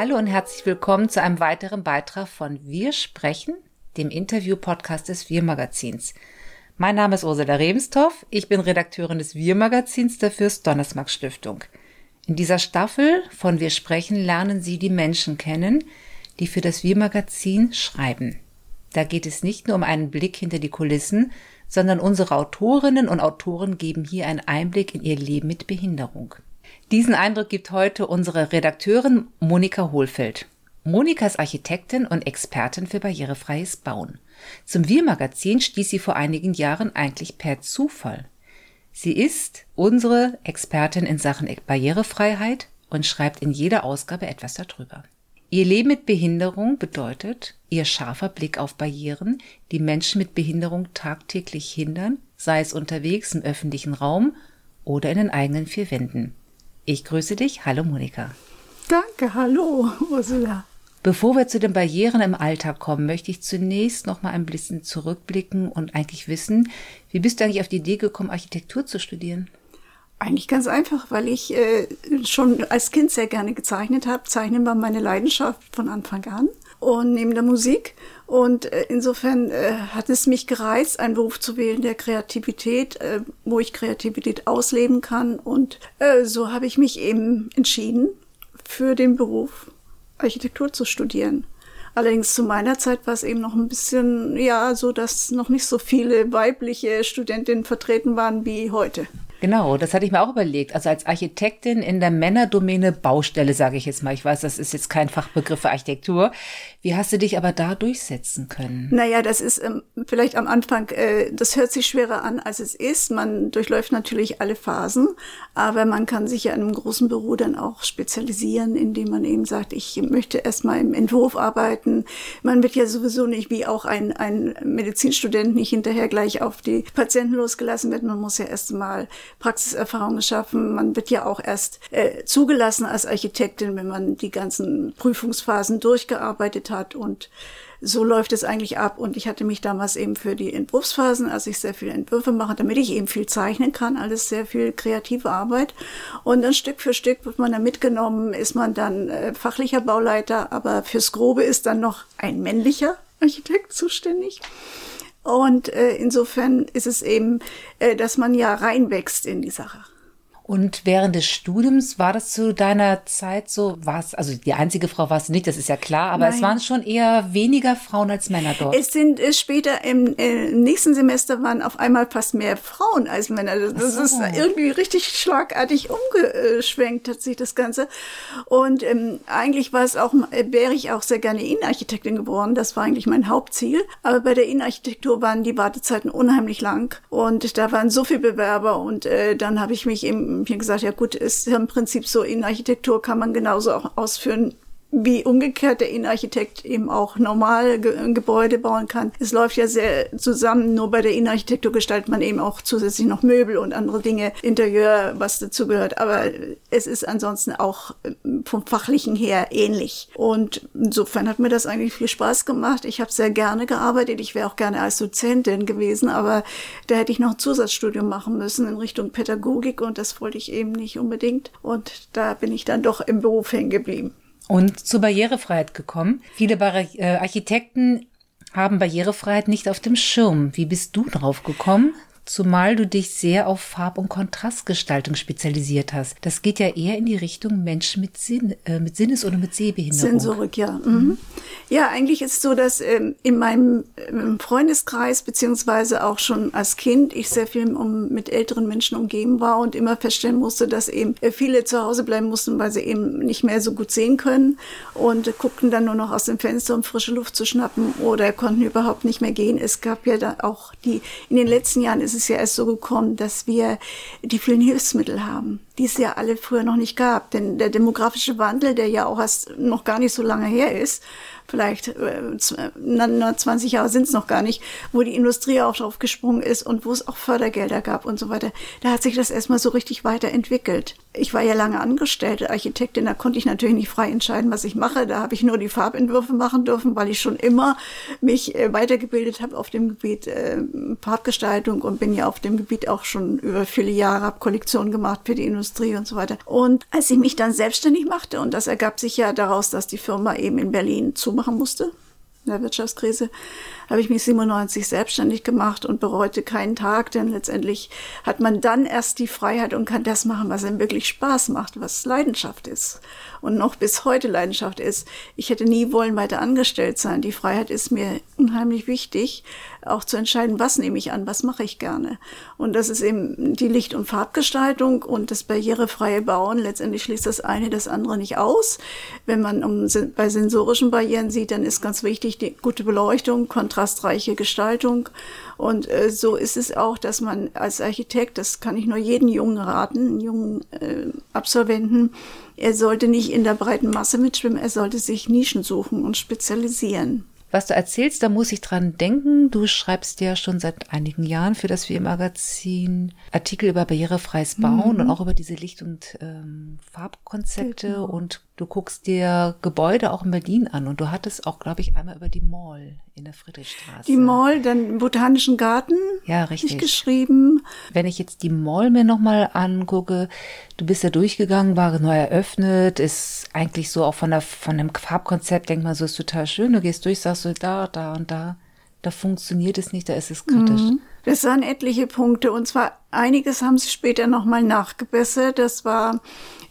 Hallo und herzlich willkommen zu einem weiteren Beitrag von Wir sprechen, dem Interview-Podcast des Wir-Magazins. Mein Name ist Ursula Rebenstorff, ich bin Redakteurin des Wir-Magazins der Fürst-Donnersmarck-Stiftung. In dieser Staffel von Wir sprechen lernen Sie die Menschen kennen, die für das Wir-Magazin schreiben. Da geht es nicht nur um einen Blick hinter die Kulissen, sondern unsere Autorinnen und Autoren geben hier einen Einblick in ihr Leben mit Behinderung. Diesen Eindruck gibt heute unsere Redakteurin Monika Hohlfeld. Monika ist Architektin und Expertin für barrierefreies Bauen. Zum Wir-Magazin stieß sie vor einigen Jahren eigentlich per Zufall. Sie ist unsere Expertin in Sachen Barrierefreiheit und schreibt in jeder Ausgabe etwas darüber. Ihr Leben mit Behinderung bedeutet ihr scharfer Blick auf Barrieren, die Menschen mit Behinderung tagtäglich hindern, sei es unterwegs im öffentlichen Raum oder in den eigenen vier Wänden. Ich grüße dich. Hallo Monika. Danke, hallo Ursula. Bevor wir zu den Barrieren im Alltag kommen, möchte ich zunächst noch mal ein bisschen zurückblicken und eigentlich wissen, wie bist du eigentlich auf die Idee gekommen, Architektur zu studieren? Eigentlich ganz einfach, weil ich äh, schon als Kind sehr gerne gezeichnet habe. Zeichnen war meine Leidenschaft von Anfang an und neben der Musik. Und äh, insofern äh, hat es mich gereizt, einen Beruf zu wählen der Kreativität, äh, wo ich Kreativität ausleben kann. Und so habe ich mich eben entschieden, für den Beruf Architektur zu studieren. Allerdings zu meiner Zeit war es eben noch ein bisschen, ja, so, dass noch nicht so viele weibliche Studentinnen vertreten waren wie heute. Genau, das hatte ich mir auch überlegt. Also als Architektin in der Männerdomäne Baustelle, sage ich jetzt mal. Ich weiß, das ist jetzt kein Fachbegriff für Architektur. Wie hast du dich aber da durchsetzen können? Naja, das ist ähm, vielleicht am Anfang, äh, das hört sich schwerer an, als es ist. Man durchläuft natürlich alle Phasen, aber man kann sich ja in einem großen Büro dann auch spezialisieren, indem man eben sagt, ich möchte erstmal im Entwurf arbeiten. Man wird ja sowieso nicht wie auch ein, ein Medizinstudent nicht hinterher gleich auf die Patienten losgelassen werden. Man muss ja erstmal Praxiserfahrung schaffen. Man wird ja auch erst äh, zugelassen als Architektin, wenn man die ganzen Prüfungsphasen durchgearbeitet hat und so läuft es eigentlich ab. Und ich hatte mich damals eben für die Entwurfsphasen, als ich sehr viele Entwürfe mache, damit ich eben viel zeichnen kann, alles sehr viel kreative Arbeit. Und dann Stück für Stück wird man dann mitgenommen, ist man dann äh, fachlicher Bauleiter, aber fürs Grobe ist dann noch ein männlicher Architekt zuständig. Und äh, insofern ist es eben, äh, dass man ja reinwächst in die Sache. Und während des Studiums war das zu deiner Zeit so, war es, also die einzige Frau warst du nicht, das ist ja klar, aber Nein. es waren schon eher weniger Frauen als Männer dort. Es sind äh, später im äh, nächsten Semester waren auf einmal fast mehr Frauen als Männer. Das, das so. ist irgendwie richtig schlagartig umgeschwenkt, hat sich das Ganze. Und ähm, eigentlich war es auch, äh, wäre ich auch sehr gerne Innenarchitektin geworden. Das war eigentlich mein Hauptziel. Aber bei der Innenarchitektur waren die Wartezeiten unheimlich lang und da waren so viele Bewerber und äh, dann habe ich mich eben mir gesagt, ja gut, ist ja im Prinzip so, Innenarchitektur kann man genauso auch ausführen wie umgekehrt der Innenarchitekt eben auch normal Ge Gebäude bauen kann. Es läuft ja sehr zusammen, nur bei der Innenarchitektur gestaltet man eben auch zusätzlich noch Möbel und andere Dinge, Interieur, was dazu gehört. Aber es ist ansonsten auch äh, vom Fachlichen her ähnlich. Und insofern hat mir das eigentlich viel Spaß gemacht. Ich habe sehr gerne gearbeitet. Ich wäre auch gerne als Dozentin gewesen, aber da hätte ich noch ein Zusatzstudium machen müssen in Richtung Pädagogik und das wollte ich eben nicht unbedingt. Und da bin ich dann doch im Beruf hängen geblieben und zur Barrierefreiheit gekommen. Viele Barri äh, Architekten haben Barrierefreiheit nicht auf dem Schirm. Wie bist du drauf gekommen? Zumal du dich sehr auf Farb- und Kontrastgestaltung spezialisiert hast. Das geht ja eher in die Richtung Menschen mit, Sinn, äh, mit Sinnes- oder mit Sehbehinderung. Sensorik, ja. Mhm. Ja, eigentlich ist es so, dass ähm, in meinem ähm, Freundeskreis beziehungsweise auch schon als Kind ich sehr viel um, mit älteren Menschen umgeben war und immer feststellen musste, dass eben äh, viele zu Hause bleiben mussten, weil sie eben nicht mehr so gut sehen können und guckten dann nur noch aus dem Fenster, um frische Luft zu schnappen oder konnten überhaupt nicht mehr gehen. Es gab ja da auch die, in den letzten Jahren ist es es ja erst so gekommen, dass wir die vielen Hilfsmittel haben, die es ja alle früher noch nicht gab. Denn der demografische Wandel, der ja auch erst noch gar nicht so lange her ist, vielleicht äh, 20 Jahre sind es noch gar nicht, wo die Industrie auch drauf gesprungen ist und wo es auch Fördergelder gab und so weiter. Da hat sich das erstmal so richtig weiterentwickelt. ich war ja lange Angestellte Architektin, da konnte ich natürlich nicht frei entscheiden, was ich mache. Da habe ich nur die Farbentwürfe machen dürfen, weil ich schon immer mich äh, weitergebildet habe auf dem Gebiet äh, Farbgestaltung und bin ja auf dem Gebiet auch schon über viele Jahre, habe Kollektionen gemacht für die Industrie und so weiter. Und als ich mich dann selbstständig machte, und das ergab sich ja daraus, dass die Firma eben in Berlin zumachen musste, in der Wirtschaftskrise, habe ich mich 97 selbstständig gemacht und bereute keinen Tag, denn letztendlich hat man dann erst die Freiheit und kann das machen, was einem wirklich Spaß macht, was Leidenschaft ist und noch bis heute Leidenschaft ist. Ich hätte nie wollen weiter angestellt sein. Die Freiheit ist mir unheimlich wichtig, auch zu entscheiden, was nehme ich an, was mache ich gerne. Und das ist eben die Licht- und Farbgestaltung und das barrierefreie Bauen. Letztendlich schließt das eine das andere nicht aus. Wenn man um, bei sensorischen Barrieren sieht, dann ist ganz wichtig die gute Beleuchtung, kontrastreiche Gestaltung. Und äh, so ist es auch, dass man als Architekt, das kann ich nur jeden Jungen raten, jungen äh, Absolventen, er sollte nicht in der breiten Masse mitschwimmen, er sollte sich Nischen suchen und spezialisieren. Was du erzählst, da muss ich dran denken. Du schreibst ja schon seit einigen Jahren für das WM-Magazin Artikel über barrierefreies Bauen mhm. und auch über diese Licht- und ähm, Farbkonzepte genau. und Du guckst dir Gebäude auch in Berlin an und du hattest auch, glaube ich, einmal über die Mall in der Friedrichstraße. Die Mall, dann Botanischen Garten. Ja, richtig. geschrieben. Wenn ich jetzt die Mall mir nochmal angucke, du bist ja durchgegangen, war neu eröffnet, ist eigentlich so auch von der, von dem Farbkonzept, denk mal, so ist total schön. Du gehst durch, sagst du da, da und da. Da funktioniert es nicht, da ist es kritisch. Mhm. Das waren etliche Punkte und zwar einiges haben sie später nochmal nachgebessert. Das war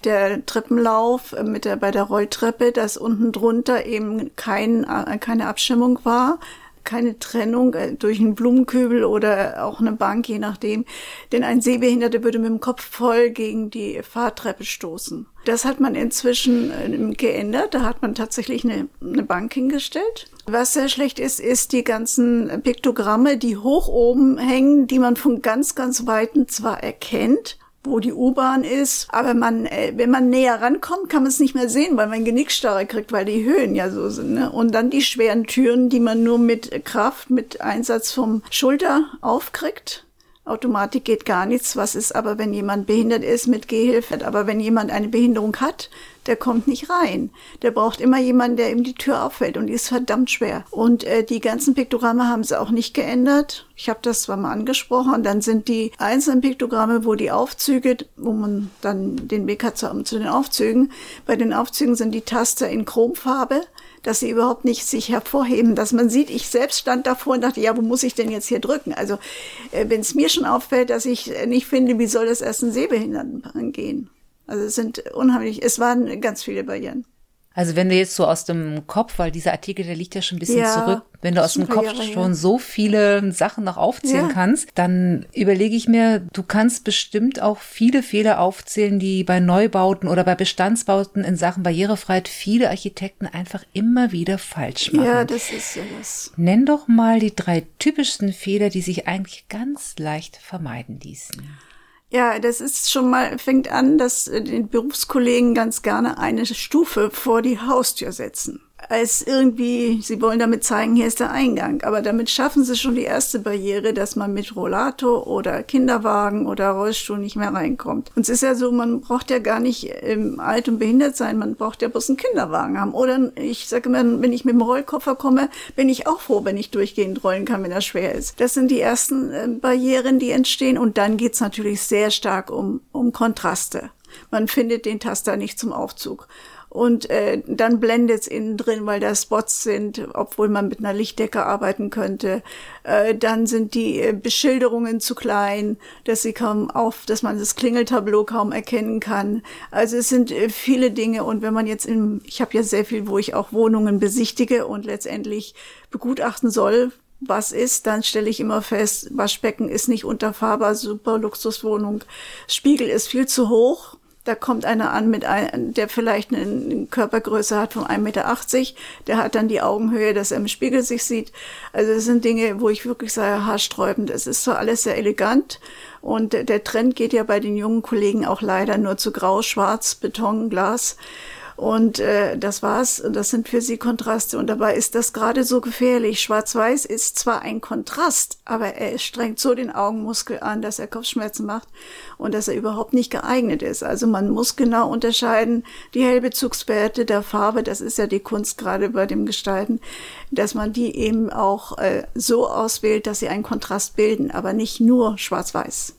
der Treppenlauf mit der, bei der Rolltreppe, dass unten drunter eben kein, äh, keine Abstimmung war, keine Trennung äh, durch einen Blumenkübel oder auch eine Bank, je nachdem. Denn ein Sehbehinderter würde mit dem Kopf voll gegen die Fahrtreppe stoßen. Das hat man inzwischen äh, geändert. Da hat man tatsächlich eine, eine Bank hingestellt. Was sehr schlecht ist, ist die ganzen Piktogramme, die hoch oben hängen, die man von ganz, ganz Weitem zwar erkennt, wo die U-Bahn ist. Aber man, äh, wenn man näher rankommt, kann man es nicht mehr sehen, weil man Genickstarre kriegt, weil die Höhen ja so sind. Ne? Und dann die schweren Türen, die man nur mit Kraft, mit Einsatz vom Schulter aufkriegt. Automatik geht gar nichts. Was ist aber, wenn jemand behindert ist mit Gehhilfe? Aber wenn jemand eine Behinderung hat, der kommt nicht rein. Der braucht immer jemanden, der ihm die Tür auffällt und die ist verdammt schwer. Und äh, die ganzen Piktogramme haben sie auch nicht geändert. Ich habe das zwar mal angesprochen, dann sind die einzelnen Piktogramme, wo die Aufzüge, wo man dann den Weg hat zu, zu den Aufzügen, bei den Aufzügen sind die Taster in Chromfarbe dass sie überhaupt nicht sich hervorheben, dass man sieht, ich selbst stand davor und dachte, ja, wo muss ich denn jetzt hier drücken? Also äh, wenn es mir schon auffällt, dass ich nicht finde, wie soll das erst ein Sehbehinderten angehen? Also es sind unheimlich, es waren ganz viele Barrieren. Also wenn du jetzt so aus dem Kopf, weil dieser Artikel, der liegt ja schon ein bisschen ja, zurück, wenn du aus dem Kopf Jahre schon so viele Sachen noch aufzählen ja. kannst, dann überlege ich mir, du kannst bestimmt auch viele Fehler aufzählen, die bei Neubauten oder bei Bestandsbauten in Sachen Barrierefreiheit viele Architekten einfach immer wieder falsch machen. Ja, das ist ja was. Nenn doch mal die drei typischsten Fehler, die sich eigentlich ganz leicht vermeiden ließen. Ja, das ist schon mal, fängt an, dass äh, die Berufskollegen ganz gerne eine Stufe vor die Haustür setzen als irgendwie, sie wollen damit zeigen, hier ist der Eingang. Aber damit schaffen sie schon die erste Barriere, dass man mit Rollator oder Kinderwagen oder Rollstuhl nicht mehr reinkommt. Und es ist ja so, man braucht ja gar nicht ähm, alt und behindert sein, man braucht ja bloß einen Kinderwagen haben. Oder ich sage immer, wenn ich mit dem Rollkoffer komme, bin ich auch froh, wenn ich durchgehend rollen kann, wenn er schwer ist. Das sind die ersten äh, Barrieren, die entstehen. Und dann geht's natürlich sehr stark um, um Kontraste. Man findet den Taster nicht zum Aufzug und äh, dann blendet es innen drin, weil da Spots sind, obwohl man mit einer Lichtdecke arbeiten könnte. Äh, dann sind die äh, Beschilderungen zu klein, dass sie kaum auf, dass man das Klingeltableau kaum erkennen kann. Also es sind äh, viele Dinge und wenn man jetzt in, ich habe ja sehr viel, wo ich auch Wohnungen besichtige und letztendlich begutachten soll, was ist, dann stelle ich immer fest, Waschbecken ist nicht unterfahrbar, super Luxuswohnung, Spiegel ist viel zu hoch, da kommt einer an, mit ein, der vielleicht eine Körpergröße hat von 1,80 Meter. Der hat dann die Augenhöhe, dass er im Spiegel sich sieht. Also das sind Dinge, wo ich wirklich sage, haarsträubend. Es ist zwar alles sehr elegant und der Trend geht ja bei den jungen Kollegen auch leider nur zu grau, schwarz, Beton, Glas. Und äh, das war's. Das sind für sie Kontraste. Und dabei ist das gerade so gefährlich. Schwarz-Weiß ist zwar ein Kontrast, aber er strengt so den Augenmuskel an, dass er Kopfschmerzen macht und dass er überhaupt nicht geeignet ist. Also man muss genau unterscheiden, die Hellbezugswerte der Farbe, das ist ja die Kunst gerade bei dem Gestalten, dass man die eben auch äh, so auswählt, dass sie einen Kontrast bilden, aber nicht nur schwarz-weiß.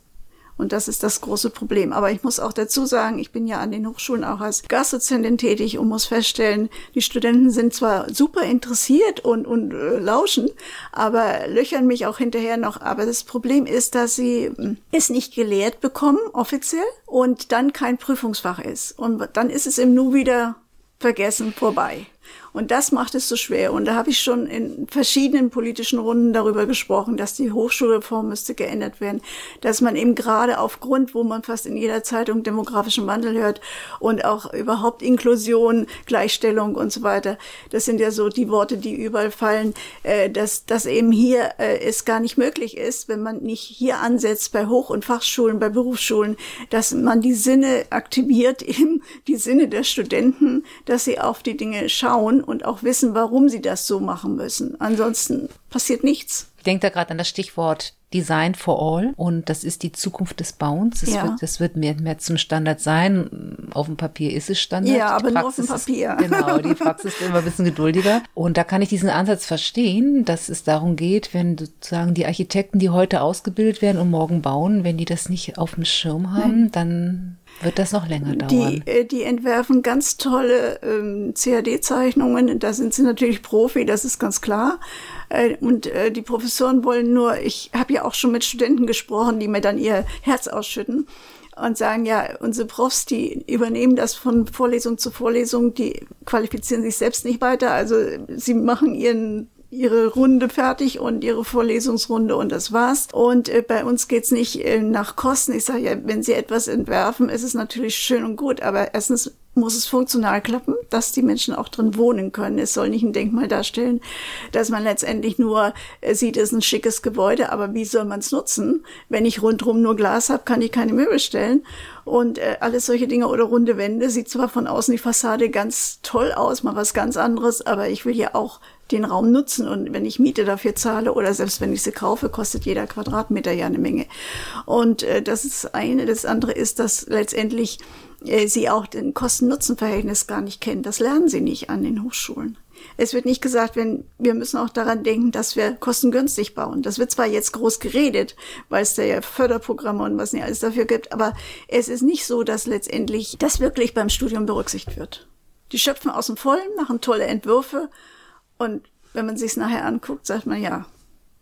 Und das ist das große Problem. Aber ich muss auch dazu sagen, ich bin ja an den Hochschulen auch als Gastdozentin tätig und muss feststellen, die Studenten sind zwar super interessiert und, und äh, lauschen, aber löchern mich auch hinterher noch. Aber das Problem ist, dass sie hm, es nicht gelehrt bekommen, offiziell, und dann kein Prüfungsfach ist. Und dann ist es im Nu wieder vergessen vorbei. Und das macht es so schwer. Und da habe ich schon in verschiedenen politischen Runden darüber gesprochen, dass die Hochschulreform müsste geändert werden, dass man eben gerade aufgrund, wo man fast in jeder Zeitung demografischen Wandel hört und auch überhaupt Inklusion, Gleichstellung und so weiter, das sind ja so die Worte, die überall fallen, äh, dass dass eben hier äh, es gar nicht möglich ist, wenn man nicht hier ansetzt bei Hoch- und Fachschulen, bei Berufsschulen, dass man die Sinne aktiviert, eben die Sinne der Studenten, dass sie auf die Dinge schauen und auch wissen, warum sie das so machen müssen. Ansonsten passiert nichts. Ich denke da gerade an das Stichwort Design for All und das ist die Zukunft des Bauens. Das, ja. wird, das wird mehr, mehr zum Standard sein. Auf dem Papier ist es Standard. Ja, aber nur auf dem Papier. Ist, genau, die Praxis wird immer ein bisschen geduldiger. Und da kann ich diesen Ansatz verstehen, dass es darum geht, wenn sozusagen die Architekten, die heute ausgebildet werden und morgen bauen, wenn die das nicht auf dem Schirm haben, Nein. dann wird das noch länger dauern? Die, äh, die entwerfen ganz tolle ähm, CAD-Zeichnungen. Da sind sie natürlich Profi, das ist ganz klar. Äh, und äh, die Professoren wollen nur, ich habe ja auch schon mit Studenten gesprochen, die mir dann ihr Herz ausschütten und sagen, ja, unsere Profs, die übernehmen das von Vorlesung zu Vorlesung, die qualifizieren sich selbst nicht weiter. Also sie machen ihren ihre Runde fertig und ihre Vorlesungsrunde und das war's. Und äh, bei uns geht's nicht äh, nach Kosten. Ich sage ja, wenn Sie etwas entwerfen, ist es natürlich schön und gut, aber erstens muss es funktional klappen, dass die Menschen auch drin wohnen können. Es soll nicht ein Denkmal darstellen, dass man letztendlich nur äh, sieht, es ist ein schickes Gebäude, aber wie soll man es nutzen? Wenn ich rundherum nur Glas habe, kann ich keine Möbel stellen. Und äh, alles solche Dinge oder runde Wände sieht zwar von außen die Fassade ganz toll aus, mal was ganz anderes, aber ich will ja auch den Raum nutzen und wenn ich Miete dafür zahle oder selbst wenn ich sie kaufe, kostet jeder Quadratmeter ja eine Menge. Und äh, das ist eine. Das andere ist, dass letztendlich äh, sie auch den Kosten-Nutzen-Verhältnis gar nicht kennen. Das lernen sie nicht an den Hochschulen. Es wird nicht gesagt, wenn wir müssen auch daran denken, dass wir kostengünstig bauen. Das wird zwar jetzt groß geredet, weil es da ja Förderprogramme und was nicht alles dafür gibt, aber es ist nicht so, dass letztendlich das wirklich beim Studium berücksichtigt wird. Die schöpfen aus dem Vollen, machen tolle Entwürfe und wenn man sich es nachher anguckt, sagt man ja,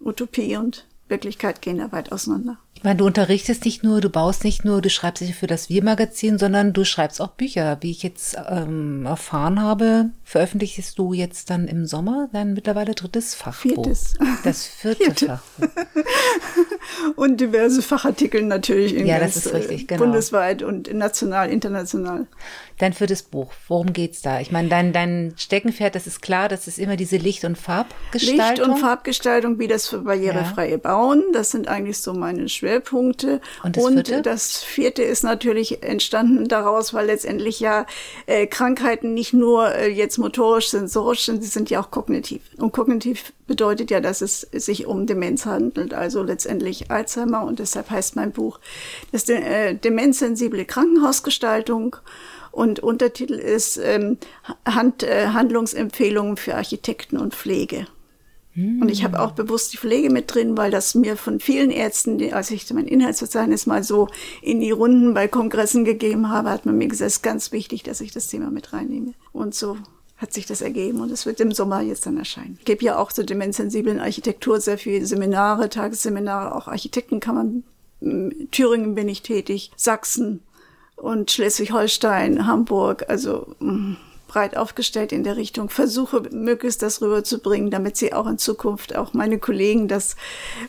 Utopie und Wirklichkeit gehen da weit auseinander. Ich meine, du unterrichtest nicht nur, du baust nicht nur, du schreibst nicht für das Wir-Magazin, sondern du schreibst auch Bücher. Wie ich jetzt ähm, erfahren habe, veröffentlichst du jetzt dann im Sommer dein mittlerweile drittes Fachbuch. Viertes. Das vierte Vierte. Fachbuch. Und diverse Fachartikel natürlich in ja, das ist richtig, genau. bundesweit und national, international. Dein viertes Buch, worum geht's da? Ich meine, dein, dein Steckenpferd, das ist klar, das ist immer diese Licht- und Farbgestaltung. Licht- und Farbgestaltung, wie das für barrierefreie ja. Bauen, das sind eigentlich so meine Schwerpunkte. Und das, und vierte? das vierte ist natürlich entstanden daraus, weil letztendlich ja äh, Krankheiten nicht nur äh, jetzt motorisch, sensorisch sind, sie sind ja auch kognitiv. Und kognitiv bedeutet ja, dass es sich um Demenz handelt, also letztendlich Alzheimer. Und deshalb heißt mein Buch das äh, demenzsensible Krankenhausgestaltung. Und Untertitel ist ähm, Hand, äh, Handlungsempfehlungen für Architekten und Pflege. Hm. Und ich habe auch bewusst die Pflege mit drin, weil das mir von vielen Ärzten, die, als ich mein Inhaltsverzeichnis mal so in die Runden bei Kongressen gegeben habe, hat man mir gesagt, es ist ganz wichtig, dass ich das Thema mit reinnehme. Und so hat sich das ergeben und es wird im Sommer jetzt dann erscheinen. Ich gebe ja auch zur demenzsensiblen Architektur sehr viele Seminare, Tagesseminare, auch Architektenkammern. Thüringen bin ich tätig, Sachsen, und Schleswig-Holstein, Hamburg, also mm, breit aufgestellt in der Richtung, versuche möglichst das rüberzubringen, damit sie auch in Zukunft, auch meine Kollegen das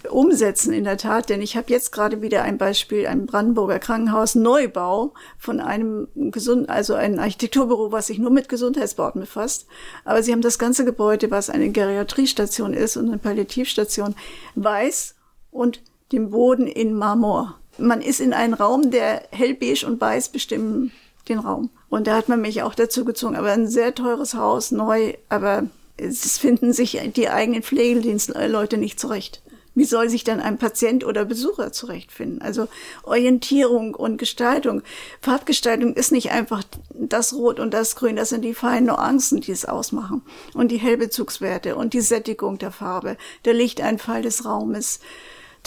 umsetzen in der Tat. Denn ich habe jetzt gerade wieder ein Beispiel, ein Brandenburger Krankenhaus Neubau von einem gesund, also ein Architekturbüro, was sich nur mit Gesundheitsbauten befasst. Aber sie haben das ganze Gebäude, was eine Geriatriestation ist und eine Palliativstation, weiß und den Boden in Marmor man ist in einen Raum, der hellbeige und weiß bestimmen den Raum. Und da hat man mich auch dazu gezogen. Aber ein sehr teures Haus, neu, aber es finden sich die eigenen Pflegedienstleute nicht zurecht. Wie soll sich dann ein Patient oder Besucher zurechtfinden? Also Orientierung und Gestaltung. Farbgestaltung ist nicht einfach das Rot und das Grün, das sind die feinen Nuancen, die es ausmachen. Und die Hellbezugswerte und die Sättigung der Farbe, der Lichteinfall des Raumes.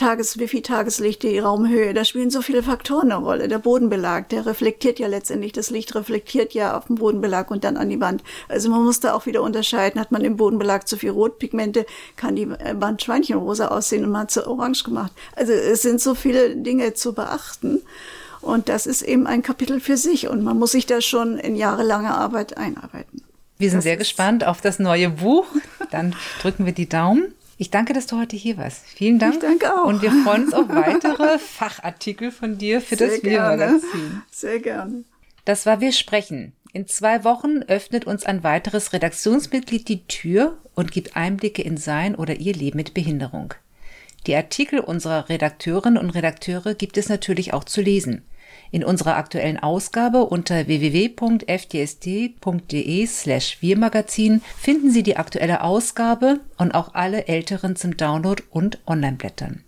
Tages, wie viel Tageslicht, die Raumhöhe, da spielen so viele Faktoren eine Rolle. Der Bodenbelag, der reflektiert ja letztendlich, das Licht reflektiert ja auf den Bodenbelag und dann an die Wand. Also man muss da auch wieder unterscheiden, hat man im Bodenbelag zu viel Rotpigmente, kann die Wand schweinchenrosa aussehen und man hat sie orange gemacht. Also es sind so viele Dinge zu beachten. Und das ist eben ein Kapitel für sich und man muss sich da schon in jahrelanger Arbeit einarbeiten. Wir sind das sehr gespannt auf das neue Buch. Dann drücken wir die Daumen. Ich danke, dass du heute hier warst. Vielen Dank. Ich danke auch. Und wir freuen uns auf weitere Fachartikel von dir für Sehr das Wir-Magazin. Sehr gerne. Das war Wir sprechen. In zwei Wochen öffnet uns ein weiteres Redaktionsmitglied die Tür und gibt Einblicke in sein oder ihr Leben mit Behinderung. Die Artikel unserer Redakteurinnen und Redakteure gibt es natürlich auch zu lesen. In unserer aktuellen Ausgabe unter www.fdsd.de slash wirmagazin finden Sie die aktuelle Ausgabe und auch alle älteren zum Download und Online-Blättern.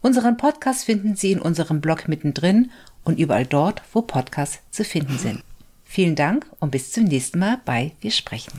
Unseren Podcast finden Sie in unserem Blog mittendrin und überall dort, wo Podcasts zu finden sind. Vielen Dank und bis zum nächsten Mal bei Wir sprechen.